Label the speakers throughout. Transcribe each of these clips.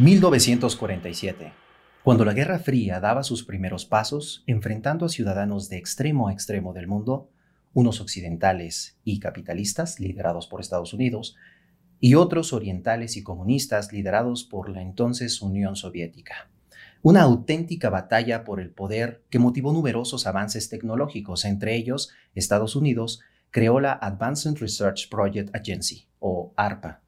Speaker 1: 1947. Cuando la Guerra Fría daba sus primeros pasos, enfrentando a ciudadanos de extremo a extremo del mundo, unos occidentales y capitalistas liderados por Estados Unidos, y otros orientales y comunistas liderados por la entonces Unión Soviética. Una auténtica batalla por el poder que motivó numerosos avances tecnológicos, entre ellos Estados Unidos creó la Advanced Research Project Agency, o ARPA,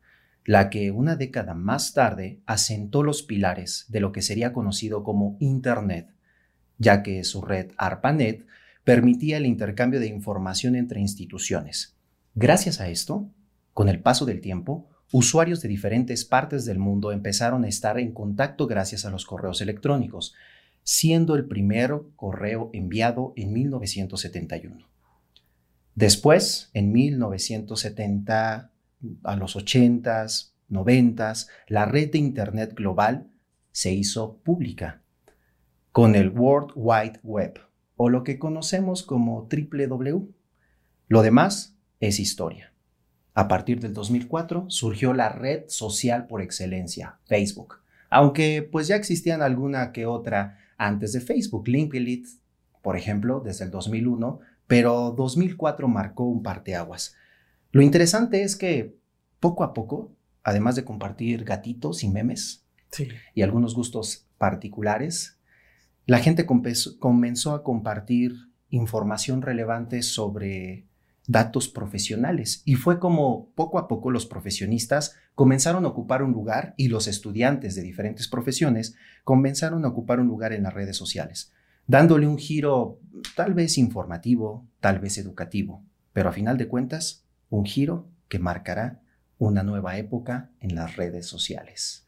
Speaker 1: la que una década más tarde asentó los pilares de lo que sería conocido como Internet, ya que su red ARPANET permitía el intercambio de información entre instituciones. Gracias a esto, con el paso del tiempo, usuarios de diferentes partes del mundo empezaron a estar en contacto gracias a los correos electrónicos, siendo el primer correo enviado en 1971. Después, en 1970, a los 80s, 90s, la red de Internet global se hizo pública con el World Wide Web o lo que conocemos como www. Lo demás es historia. A partir del 2004 surgió la red social por excelencia, Facebook, aunque pues ya existían alguna que otra antes de Facebook, LinkedIn, por ejemplo, desde el 2001, pero 2004 marcó un parteaguas. Lo interesante es que poco a poco, además de compartir gatitos y memes y algunos gustos particulares, la gente comenzó a compartir información relevante sobre datos profesionales. Y fue como poco a poco los profesionistas comenzaron a ocupar un lugar y los estudiantes de diferentes profesiones comenzaron a ocupar un lugar en las redes sociales, dándole un giro tal vez informativo, tal vez educativo, pero a final de cuentas un giro que marcará una nueva época en las redes sociales.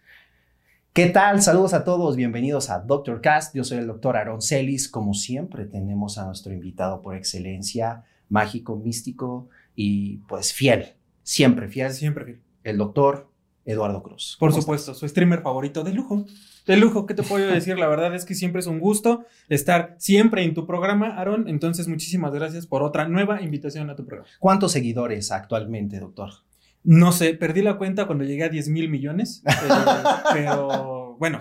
Speaker 1: ¿Qué tal? Saludos a todos, bienvenidos a Doctor Cast. Yo soy el doctor Aaron Celis. Como siempre, tenemos a nuestro invitado por excelencia, mágico, místico y pues fiel. Siempre fiel.
Speaker 2: Siempre fiel.
Speaker 1: El doctor Eduardo Cruz.
Speaker 2: Por supuesto, su streamer favorito de lujo. De lujo, ¿qué te puedo decir? La verdad es que siempre es un gusto estar siempre en tu programa, Aaron. Entonces, muchísimas gracias por otra nueva invitación a tu programa.
Speaker 1: ¿Cuántos seguidores actualmente, doctor?
Speaker 2: No sé, perdí la cuenta cuando llegué a 10 mil millones, eh, pero bueno,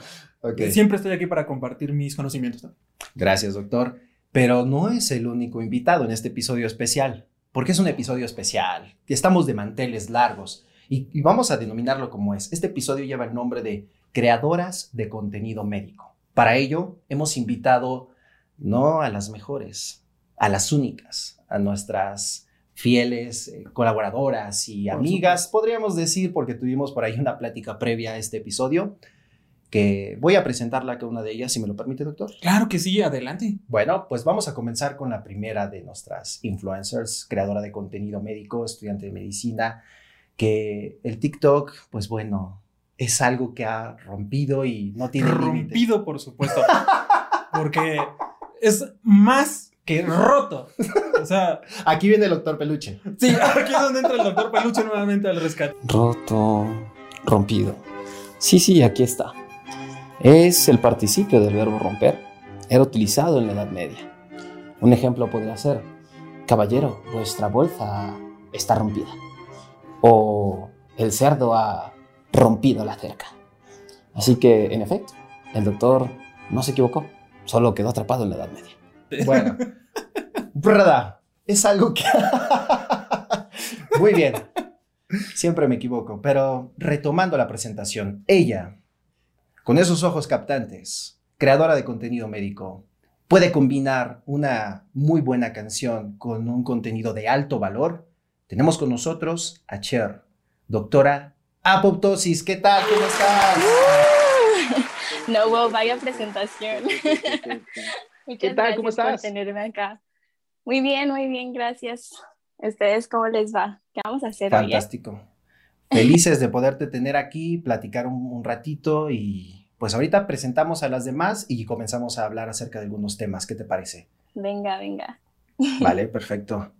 Speaker 2: siempre estoy aquí para compartir mis conocimientos.
Speaker 1: Gracias, doctor. Pero no es el único invitado en este episodio especial, porque es un episodio especial. Estamos de manteles largos y, vamos a denominarlo como es. Este episodio lleva el nombre de Creadoras de Contenido Médico. Para ello, hemos invitado no a las mejores, a las únicas, a nuestras fieles eh, colaboradoras y amigas, podríamos decir, porque tuvimos por ahí una plática previa a este episodio, que voy a presentarla a cada una de ellas, si me lo permite, doctor.
Speaker 2: Claro que sí, adelante.
Speaker 1: Bueno, pues vamos a comenzar con la primera de nuestras influencers, creadora de contenido médico, estudiante de medicina, que el TikTok, pues bueno, es algo que ha rompido y no tiene
Speaker 2: Rompido, por supuesto. porque es más que roto. O sea.
Speaker 1: Aquí viene el doctor Peluche.
Speaker 2: Sí, aquí es donde entra el doctor Peluche nuevamente al rescate.
Speaker 3: Roto, rompido. Sí, sí, aquí está. Es el participio del verbo romper. Era utilizado en la Edad Media. Un ejemplo podría ser: Caballero, vuestra bolsa está rompida o el cerdo ha rompido la cerca. Así que, en efecto, el doctor no se equivocó, solo quedó atrapado en la Edad Media.
Speaker 1: Bueno, verdad, es algo que... Muy bien, siempre me equivoco, pero retomando la presentación, ella, con esos ojos captantes, creadora de contenido médico, puede combinar una muy buena canción con un contenido de alto valor tenemos con nosotros a Cher, doctora apoptosis. ¿Qué tal? ¿Cómo estás?
Speaker 4: no, wow, vaya presentación.
Speaker 1: ¿Qué tal? ¿Cómo estás?
Speaker 4: Por tenerme acá. Muy bien, muy bien, gracias. ¿Ustedes cómo les va? ¿Qué vamos a hacer
Speaker 1: hoy? Eh? Fantástico. Felices de poderte tener aquí, platicar un, ratito y pues ahorita presentamos a las demás y comenzamos a hablar acerca de algunos temas. ¿Qué te parece?
Speaker 4: Venga, venga.
Speaker 1: Vale, perfecto.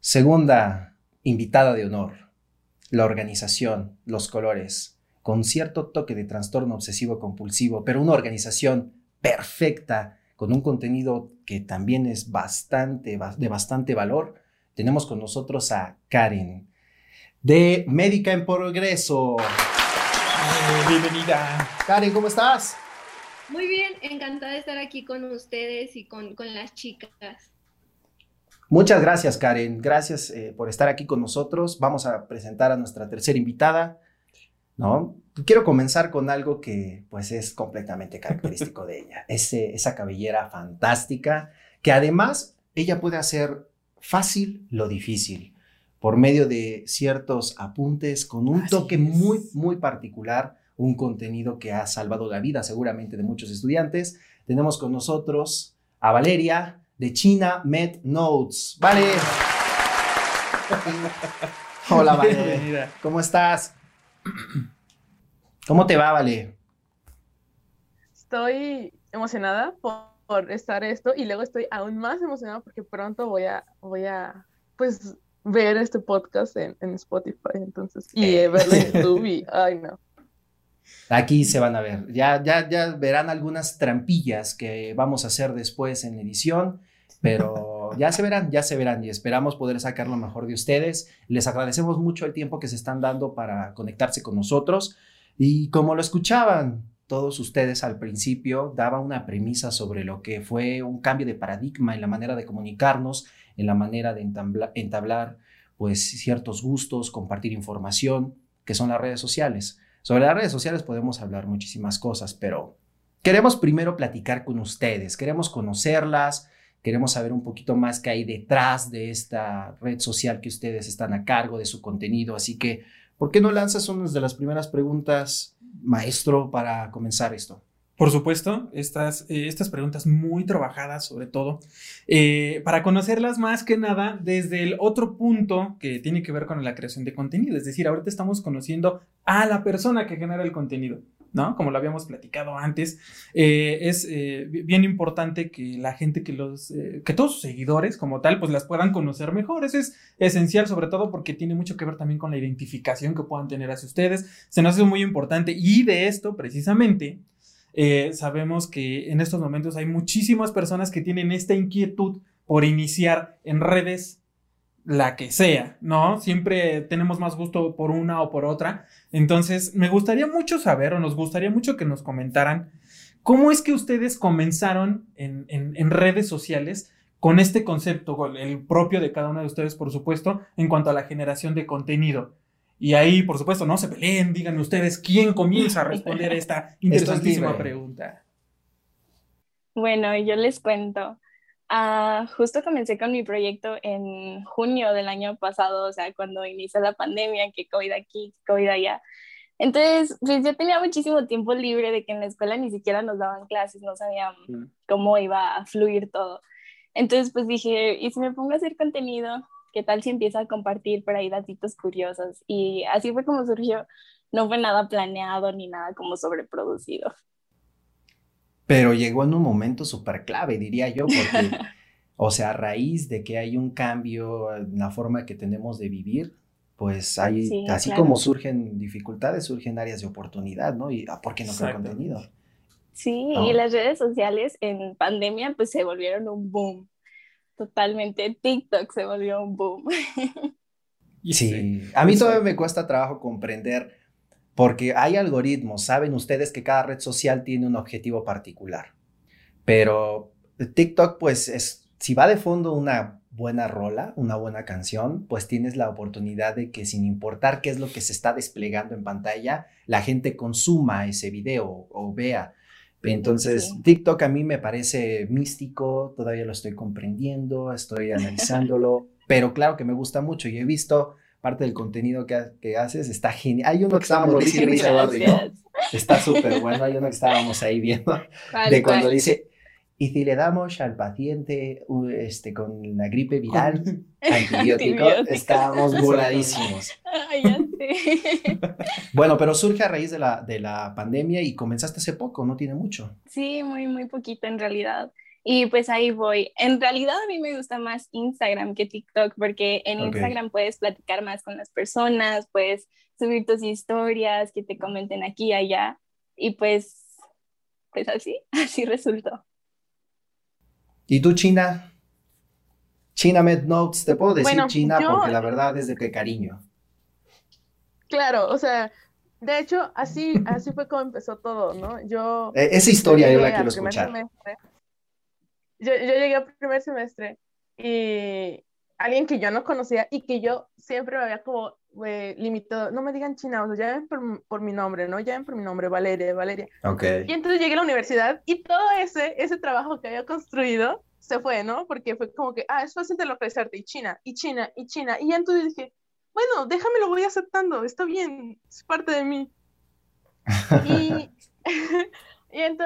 Speaker 1: Segunda invitada de honor, la organización, los colores, con cierto toque de trastorno obsesivo compulsivo, pero una organización perfecta, con un contenido que también es bastante, de bastante valor. Tenemos con nosotros a Karen, de Médica en Progreso.
Speaker 2: bienvenida.
Speaker 1: Karen, ¿cómo estás?
Speaker 5: Muy bien, encantada de estar aquí con ustedes y con, con las chicas.
Speaker 1: Muchas gracias, Karen. Gracias eh, por estar aquí con nosotros. Vamos a presentar a nuestra tercera invitada. ¿no? Quiero comenzar con algo que pues es completamente característico de ella, Ese, esa cabellera fantástica que además ella puede hacer fácil lo difícil por medio de ciertos apuntes con un toque muy, muy particular, un contenido que ha salvado la vida seguramente de muchos estudiantes. Tenemos con nosotros a Valeria de China Med Notes. Vale. Hola, Vale. ¿Cómo estás? ¿Cómo te va, Vale?
Speaker 6: Estoy emocionada por, estar esto y luego estoy aún más emocionada porque pronto voy a, voy a, pues, ver este podcast en, Spotify, entonces, y eh. verlo en YouTube y, ay, no.
Speaker 1: Aquí se van a ver. Ya, ya, ya verán algunas trampillas que vamos a hacer después en edición, pero ya se verán, ya se verán y esperamos poder sacar lo mejor de ustedes. Les agradecemos mucho el tiempo que se están dando para conectarse con nosotros y como lo escuchaban todos ustedes al principio, daba una premisa sobre lo que fue un cambio de paradigma en la manera de comunicarnos en la manera de entablar, pues ciertos gustos, compartir información, que son las redes sociales. Sobre las redes sociales podemos hablar muchísimas cosas, pero queremos primero platicar con ustedes, queremos conocerlas, queremos saber un poquito más qué hay detrás de esta red social que ustedes están a cargo de su contenido, así que, ¿por qué no lanzas una de las primeras preguntas, maestro, para comenzar esto?
Speaker 2: Por supuesto, estas, eh, estas preguntas muy trabajadas sobre todo, eh, para conocerlas más que nada desde el otro punto que tiene que ver con la creación de contenido. Es decir, ahorita estamos conociendo a la persona que genera el contenido. ¿No? Como lo habíamos platicado antes, eh, es bien importante que la gente, que los, que todos sus seguidores como tal, pues las puedan conocer mejor. Eso es esencial, sobre todo porque tiene mucho que ver también con la identificación que puedan tener hacia ustedes. Se nos hace muy importante y de esto, precisamente, eh, sabemos que en estos momentos hay muchísimas personas que tienen esta inquietud por iniciar en redes la que sea, ¿no? Siempre tenemos más gusto por una o por otra. Entonces, me gustaría mucho saber o nos gustaría mucho que nos comentaran cómo es que ustedes comenzaron en, en redes sociales con este concepto, el propio de cada uno de ustedes, por supuesto, en cuanto a la generación de contenido. Y ahí, por supuesto, no se peleen, díganme ustedes quién comienza a responder esta interesantísima pregunta.
Speaker 4: Bueno, yo les cuento. Uh, justo comencé con mi proyecto en junio del año pasado, o sea, cuando inició la pandemia, que COVID aquí, COVID allá. Entonces, pues yo tenía muchísimo tiempo libre de que en la escuela ni siquiera nos daban clases, no sabían mm. cómo iba a fluir todo. Entonces, pues dije, ¿y si me pongo a hacer contenido? ¿qué tal si empieza a compartir por ahí datitos curiosos? Y así fue como surgió. No fue nada planeado ni nada como sobreproducido.
Speaker 1: Pero llegó en un momento súper clave, diría yo, porque, o sea, a raíz de que hay un cambio en la forma que tenemos de vivir, pues hay, así como surgen dificultades, surgen áreas de oportunidad, ¿no? Y ah, ¿por qué no crear contenido?
Speaker 4: Sí, y las redes sociales en pandemia pues se volvieron un boom totalmente TikTok se volvió un boom.
Speaker 1: Sí, a mí todavía me cuesta trabajo comprender porque hay algoritmos, saben ustedes que cada red social tiene un objetivo particular, pero TikTok pues es, si va de fondo una buena rola, una buena canción, pues tienes la oportunidad de que sin importar qué es lo que se está desplegando en pantalla, la gente consuma ese video o vea. Entonces, TikTok a mí me parece místico, todavía lo estoy comprendiendo, estoy analizándolo, pero claro que me gusta mucho y he visto parte del contenido que, haces, está genial. Hay uno que estábamos diciendo, está súper bueno, hay uno que estábamos ahí viendo, de cuando dice, y si le damos al paciente este, con la gripe viral antibiótico, estamos voladísimos. bueno, pero surge a raíz de la, de la pandemia y comenzaste hace poco, no tiene mucho.
Speaker 4: Sí, muy, muy poquito en realidad. Y pues ahí voy. En realidad a mí me gusta más Instagram que TikTok porque en Instagram puedes platicar más con las personas, puedes subir tus historias, que te comenten aquí y allá. Y pues, pues así, así resultó.
Speaker 1: ¿Y tú, China? China Med Notes, te puedo decir China porque la verdad es de qué cariño.
Speaker 6: Claro, o sea, De hecho, así, así fue como empezó todo, ¿no? Yo...
Speaker 1: Eh, esa historia yo la quiero escuchar.
Speaker 6: Yo, yo llegué al primer semestre y alguien que yo no conocía y que yo siempre me había como eh, limitado, no me digan China, o sea, llamen por, por, mi nombre, ¿no? Llamen por mi nombre, Valeria, Valeria.
Speaker 1: Ok.
Speaker 6: Y entonces llegué a la universidad y todo ese, ese trabajo que había construido se fue, ¿no? Porque fue como que, ah, es fácil de localizarte, y China, y China, y China. Y entonces dije, bueno, déjame, lo voy aceptando, está bien, es parte de mí. y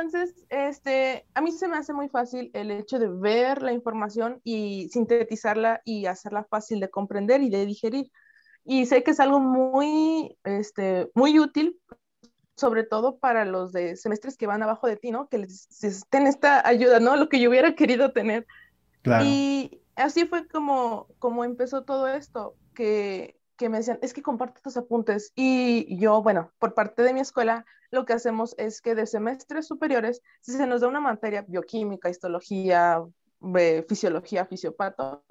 Speaker 6: entonces, este, a mí se me hace muy fácil el hecho de ver la información y sintetizarla y hacerla fácil de comprender y de digerir. Y sé que es algo muy, este, muy útil, sobre todo para los de semestres que van abajo de ti, ¿no? Que les, estén esta ayuda, ¿no? Lo que yo hubiera querido tener.
Speaker 1: Claro.
Speaker 6: Y así fue como, como empezó todo esto, que, que me decían, es que comparte tus apuntes. Y yo, bueno, por parte de mi escuela, lo que hacemos es que de semestres superiores, si se nos da una materia, bioquímica, histología, eh, fisiología, fisiopato,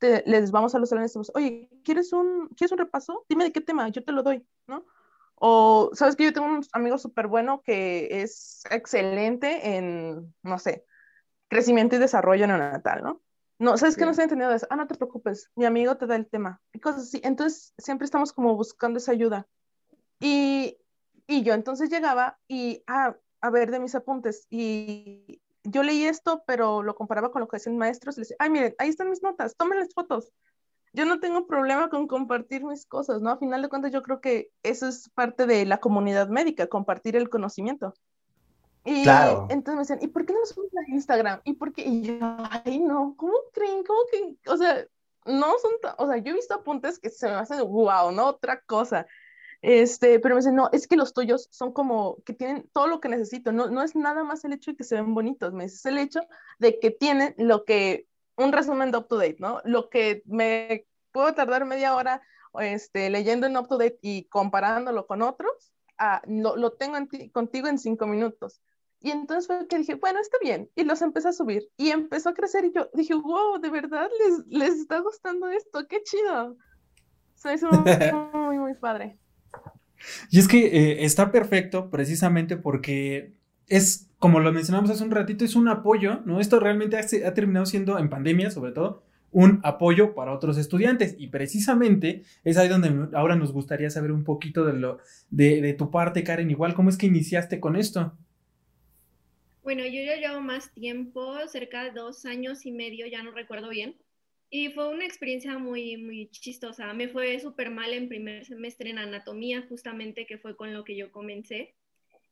Speaker 6: les vamos a los salones y decimos, oye, ¿quieres un, ¿quieres un repaso? Dime de qué tema, yo te lo doy, ¿no? O, ¿sabes que yo tengo un amigo súper bueno que es excelente en, no sé, crecimiento y desarrollo neonatal, ¿no? No, ¿sabes que no estoy entendiendo eso? Ah, no te preocupes, mi amigo te da el tema. Y cosas así. Entonces, siempre estamos como buscando esa ayuda. Y, y yo entonces llegaba y, ah, a ver de mis apuntes. Y yo leí esto, pero lo comparaba con lo que hacían maestros y les decía, ay, miren, ahí están mis notas, tomen las fotos. Yo no tengo problema con compartir mis cosas, ¿no? A final de cuentas, yo creo que eso es parte de la comunidad médica, compartir el conocimiento. Y
Speaker 1: claro.
Speaker 6: entonces me decían, ¿y por qué no lo subes a Instagram? ¿Y por qué? Y yo, ay, no, ¿cómo creen? ¿Cómo que? O sea, no son, o sea, yo he visto apuntes que se me hacen wow, ¿no? Otra cosa. Este, pero me dicen, no, es que los tuyos son como que tienen todo lo que necesito. No, no es nada más el hecho de que se ven bonitos, me es el hecho de que tienen lo que, un resumen de up to date, ¿no? Lo que me puedo tardar media hora este, leyendo en up to date y comparándolo con otros, ah, lo, lo, tengo en ti, contigo en cinco minutos. Y entonces fue que dije, bueno, está bien. Y los empecé a subir. Y empezó a crecer y yo dije, wow, de verdad les, les está gustando esto, qué chido. Soy muy, muy, muy padre.
Speaker 2: Y es que eh, está perfecto precisamente porque es, como lo mencionamos hace un ratito, es un apoyo, ¿no? Esto realmente ha, terminado siendo, en pandemia sobre todo, un apoyo para otros estudiantes. Y precisamente es ahí donde ahora nos gustaría saber un poquito de, lo, de, de tu parte, Karen. Igual, ¿cómo es que iniciaste con esto?
Speaker 5: Bueno, yo ya llevo más tiempo, cerca de dos años y medio, ya no recuerdo bien. Y fue una experiencia muy, muy chistosa. Me fue súper mal en primer semestre en anatomía, justamente que fue con lo que yo comencé.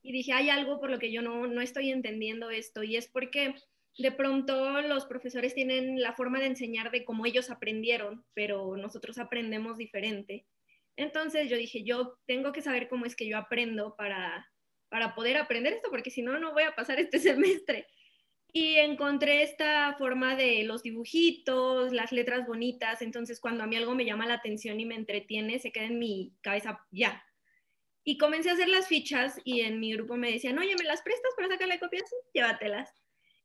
Speaker 5: Y dije, hay algo por lo que yo no, no estoy entendiendo esto. Y es porque de pronto los profesores tienen la forma de enseñar de cómo ellos aprendieron, pero nosotros aprendemos diferente. Entonces yo dije, yo tengo que saber cómo es que yo aprendo para, para poder aprender esto, porque si no, no voy a pasar este semestre. Y encontré esta forma de los dibujitos, las letras bonitas, entonces cuando a mí algo me llama la atención y me entretiene, se queda en mi cabeza ya. Y comencé a hacer las fichas y en mi grupo me decían, oye, ¿me las prestas para sacarle copias? Llévatelas.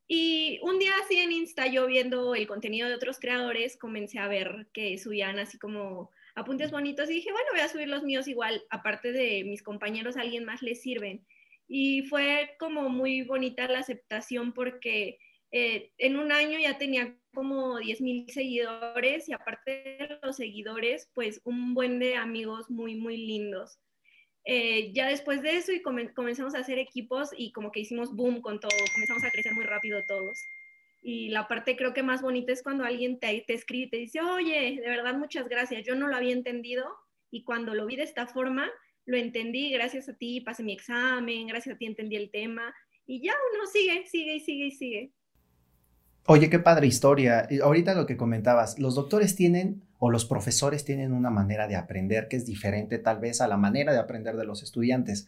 Speaker 5: Y un día así en Insta, yo viendo el contenido de otros creadores, comencé a ver que subían así como apuntes bonitos y dije, bueno, voy a subir los míos igual, aparte de mis compañeros, a alguien más les sirven. Y fue como muy bonita la aceptación porque eh, en un año ya tenía como 10 mil seguidores y aparte de los seguidores, pues un buen de amigos muy, muy lindos. Eh, ya después de eso y comenzamos a hacer equipos y como que hicimos boom con todo, comenzamos a crecer muy rápido todos. Y la parte creo que más bonita es cuando alguien te, te escribe y te dice, oye, de verdad muchas gracias, yo no lo había entendido y cuando lo vi de esta forma, lo entendí, gracias a ti pasé mi examen, gracias a ti entendí el tema y ya uno sigue, sigue y sigue y sigue.
Speaker 1: Oye, qué padre historia. Ahorita lo que comentabas, los doctores tienen o los profesores tienen una manera de aprender que es diferente tal vez a la manera de aprender de los estudiantes.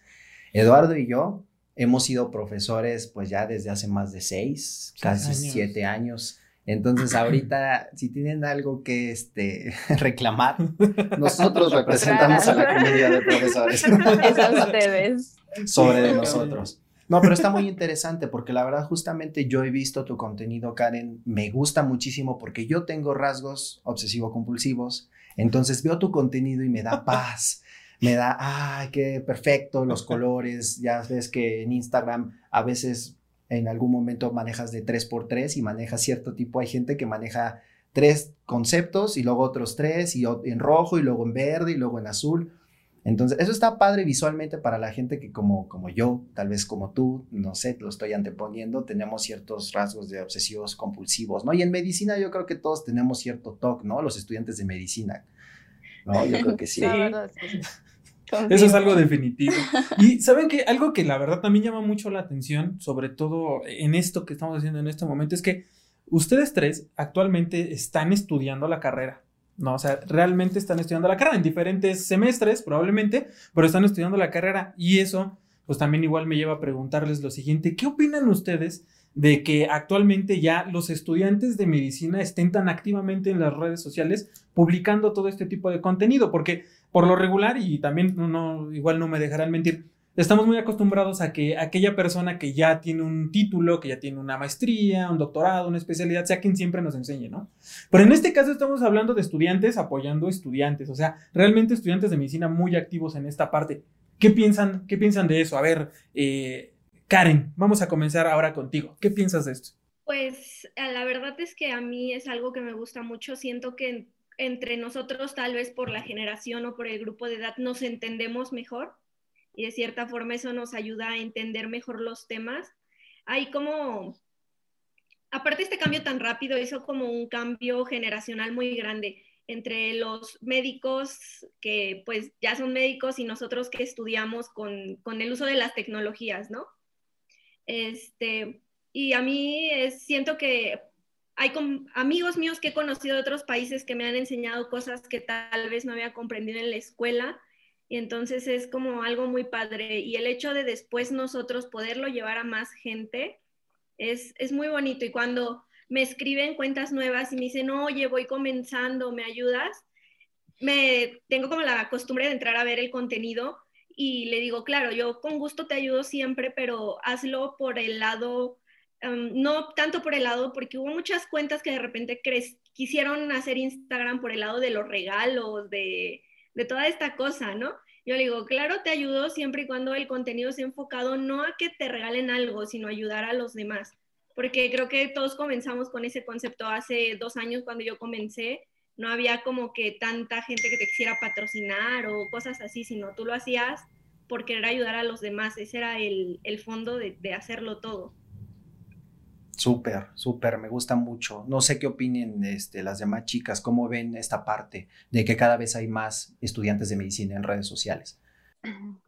Speaker 1: Eduardo y yo hemos sido profesores pues ya desde hace más de seis, casi siete años. Entonces, ahorita, si tienen algo que este, reclamar, nosotros representamos a la comunidad de profesores.
Speaker 4: Es ustedes.
Speaker 1: Sobre de nosotros. No, pero está muy interesante porque la verdad justamente yo he visto tu contenido, Karen, me gusta muchísimo porque yo tengo rasgos obsesivo-compulsivos, entonces veo tu contenido y me da paz. me da, ay, qué perfecto, los colores, ya ves que en Instagram a veces en algún momento manejas de 3x3 y manejas cierto tipo, hay gente que maneja tres conceptos y luego otros tres y en rojo y luego en verde y luego en azul. Entonces, eso está padre visualmente para la gente que como, como yo, tal vez como tú, no sé, lo estoy anteponiendo, tenemos ciertos rasgos de obsesivos compulsivos, ¿no? Y en medicina yo creo que todos tenemos cierto TOC, ¿no? Los estudiantes de medicina, ¿no? Yo creo que sí.
Speaker 2: Eso es algo definitivo. Y saben que algo que la verdad también llama mucho la atención, sobre todo en esto que estamos haciendo en este momento, es que ustedes tres actualmente están estudiando la carrera. No, o sea, realmente están estudiando la carrera en diferentes semestres, probablemente, pero están estudiando la carrera y eso, pues también igual me lleva a preguntarles lo siguiente, ¿qué opinan ustedes de que actualmente ya los estudiantes de medicina estén tan activamente en las redes sociales publicando todo este tipo de contenido? Porque por lo regular, y también no, igual no me dejarán mentir, estamos muy acostumbrados a que aquella persona que ya tiene un título, que ya tiene una maestría, un doctorado, una especialidad, sea quien siempre nos enseñe, ¿no? Pero en este caso estamos hablando de estudiantes apoyando estudiantes, o sea, realmente estudiantes de medicina muy activos en esta parte. ¿Qué piensan, qué piensan de eso? A ver, eh, Karen, vamos a comenzar ahora contigo. ¿Qué piensas de esto?
Speaker 5: Pues la verdad es que a mí es algo que me gusta mucho. Siento que entre nosotros, tal vez por la generación o por el grupo de edad, nos entendemos mejor y de cierta forma eso nos ayuda a entender mejor los temas. Hay como, aparte este cambio tan rápido, hizo como un cambio generacional muy grande entre los médicos que pues ya son médicos y nosotros que estudiamos con, con el uso de las tecnologías, ¿no? Este, y a mí siento que hay amigos míos que he conocido de otros países que me han enseñado cosas que tal vez no había comprendido en la escuela. Y entonces es como algo muy padre. Y el hecho de después nosotros poderlo llevar a más gente es, es muy bonito. Y cuando me escriben cuentas nuevas y me dicen, oye, voy comenzando, ¿me ayudas? Me tengo como la costumbre de entrar a ver el contenido y le digo, claro, yo con gusto te ayudo siempre, pero hazlo por el lado no tanto por el lado, porque hubo muchas cuentas que de repente quisieron hacer Instagram por el lado de los regalos, de, de toda esta cosa, ¿no? Yo le digo, claro, te ayudo siempre y cuando el contenido sea enfocado no a que te regalen algo, sino ayudar a los demás. Porque creo que todos comenzamos con ese concepto hace dos años cuando yo comencé. No había como que tanta gente que te quisiera patrocinar o cosas así, sino tú lo hacías por querer ayudar a los demás. Ese era el, el fondo de, de hacerlo todo.
Speaker 1: Súper, súper, me gusta mucho. No sé qué opinen este, las demás chicas, cómo ven esta parte de que cada vez hay más estudiantes de medicina en redes sociales.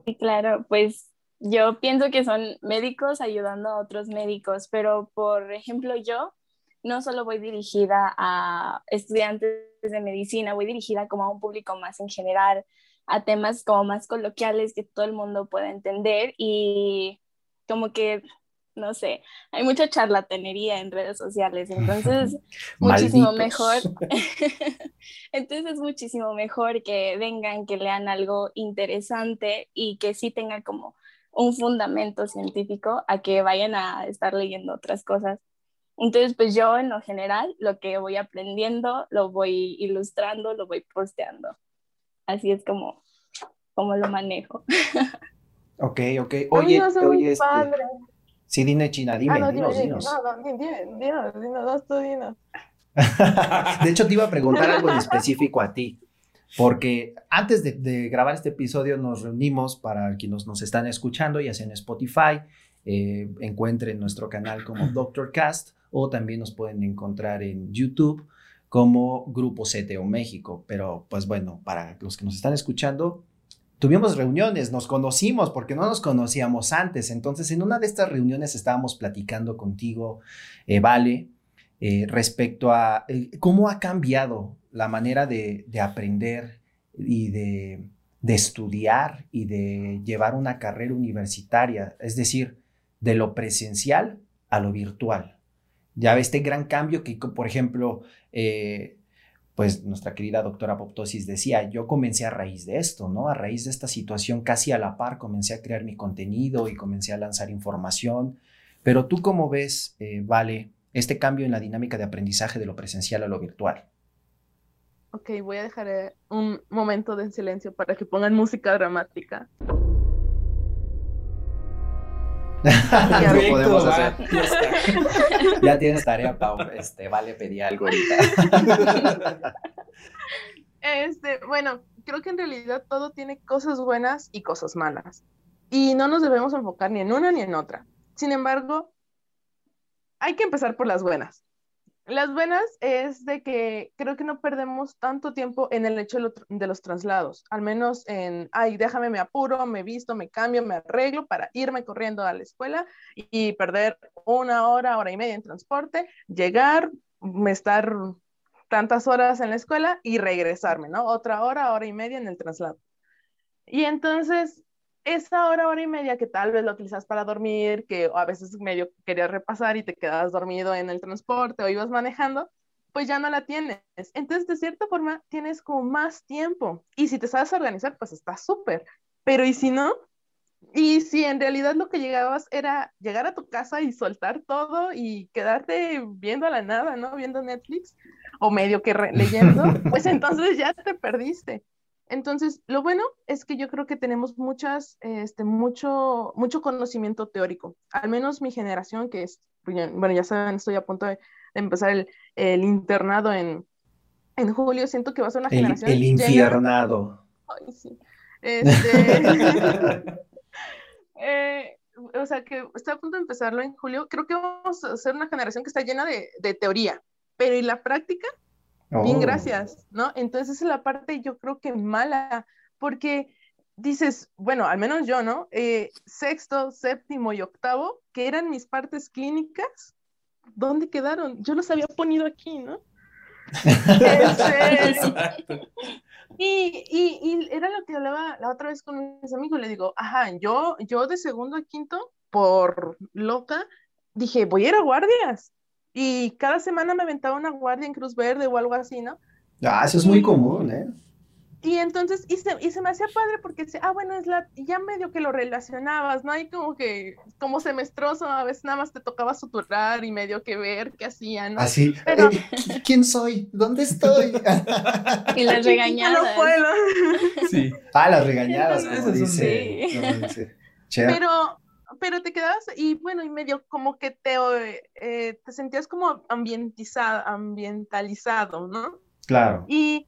Speaker 4: Sí, claro, pues yo pienso que son médicos ayudando a otros médicos, pero por ejemplo yo no solo voy dirigida a estudiantes de medicina, voy dirigida como a un público más en general, a temas como más coloquiales que todo el mundo pueda entender y como que no sé, hay mucha charlatanería en redes sociales, entonces muchísimo mejor, entonces es muchísimo mejor que vengan, que lean algo interesante y que sí tenga como un fundamento científico a que vayan a estar leyendo otras cosas. Entonces, pues yo en lo general, lo que voy aprendiendo, lo voy ilustrando, lo voy posteando. Así es como, como lo manejo.
Speaker 1: ok, ok. Oye, oye, este, Sí, dime, China, dime, ah, dinos, dinos.
Speaker 6: No, no, dinos, dinos, tú dinos.
Speaker 1: de hecho, te iba a preguntar algo en específico a ti, porque antes de, grabar este episodio nos reunimos para quienes nos están escuchando, ya sea en Spotify, eh, encuentren nuestro canal como Doctor Cast o también nos pueden encontrar en YouTube como Grupo CTO México. Pero pues bueno, para los que nos están escuchando, tuvimos reuniones, nos conocimos porque no nos conocíamos antes. Entonces, en una de estas reuniones estábamos platicando contigo, eh, Vale, eh, respecto a eh, cómo ha cambiado la manera de, aprender y de, estudiar y de llevar una carrera universitaria, es decir, de lo presencial a lo virtual. Ya este gran cambio que, por ejemplo, pues nuestra querida doctora Apoptosis decía, yo comencé a raíz de esto, ¿no? A raíz de esta situación casi a la par comencé a crear mi contenido y comencé a lanzar información. Pero tú cómo ves, eh, Vale, este cambio en la dinámica de aprendizaje de lo presencial a lo virtual?
Speaker 6: Ok, voy a dejar eh, un momento de silencio para que pongan música dramática.
Speaker 1: ya lo podemos hacer. ya tienes tarea, Pau. Este, vale, pedí algo ahorita.
Speaker 6: este, bueno, creo que en realidad todo tiene cosas buenas y cosas malas. Y no nos debemos enfocar ni en una ni en otra. Sin embargo, hay que empezar por las buenas. Las buenas es de que creo que no perdemos tanto tiempo en el hecho de los traslados, al menos en, ay, déjame, me apuro, me visto, me cambio, me arreglo para irme corriendo a la escuela y perder una hora, hora y media en transporte, llegar, estar tantas horas en la escuela y regresarme, ¿no? Otra hora, hora y media en el traslado. Y entonces esa hora, hora y media que tal vez lo utilizas para dormir, que a veces medio querías repasar y te quedabas dormido en el transporte o ibas manejando, pues ya no la tienes. Entonces, de cierta forma, tienes como más tiempo. Y si te sabes organizar, pues está súper. Pero ¿y si no? Y si en realidad lo que llegabas era llegar a tu casa y soltar todo y quedarte viendo a la nada, ¿no? Viendo Netflix o medio que leyendo, pues entonces ya te perdiste. Entonces, lo bueno es que yo creo que tenemos muchas, este, mucho, mucho conocimiento teórico. Al menos mi generación, que es, bueno, ya saben, estoy a punto de, empezar el, el, internado en, en julio, siento que va a ser una generación.
Speaker 1: El, infiernado.
Speaker 6: Ay, sí. Este... eh, o sea, que estoy a punto de empezarlo en julio. Creo que vamos a ser una generación que está llena de, de teoría, pero ¿y la práctica? Bien, oh. gracias, ¿no? Entonces es la parte yo creo que mala, porque dices, bueno, al menos yo, ¿no? Eh, sexto, séptimo y octavo, que eran mis partes clínicas, ¿dónde quedaron? Yo los había ponido aquí, ¿no? Este, y, y, y, era lo que hablaba la otra vez con mis amigos, le digo, ajá, yo, yo de segundo a quinto, por loca, dije, voy a ir a guardias, y cada semana me aventaba una guardia en Cruz Verde o algo así, ¿no?
Speaker 1: Ah, eso es muy común, ¿eh?
Speaker 6: Y entonces, y se, y se me hacía padre porque, ah, bueno, es la, ya medio que lo relacionabas, ¿no? Hay como que, como semestroso, a veces nada más te tocaba suturrar y medio que ver qué hacían, ¿no?
Speaker 1: Así, Pero, ¿quién soy? ¿Dónde estoy?
Speaker 4: y las regañadas.
Speaker 6: No puedo.
Speaker 1: Sí. Ah, las regañadas, como dice.
Speaker 6: Sí. Pero, pero te quedabas y bueno, y medio como que te, eh, te sentías como ambientizado, ambientalizado, ¿no?
Speaker 1: Claro.
Speaker 6: Y,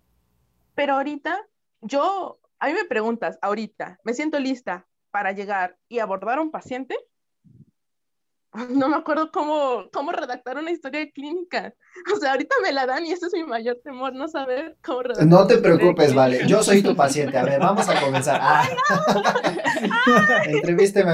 Speaker 6: pero ahorita, yo, a mí me preguntas, ahorita, ¿me siento lista para llegar y abordar a un paciente? no me acuerdo cómo, cómo redactar una historia clínica. O sea, ahorita me la dan y ese es mi mayor temor, no saber cómo redactar.
Speaker 1: No te preocupes, vale. Yo soy tu paciente. A ver, vamos a comenzar. Ah. Entrevísteme.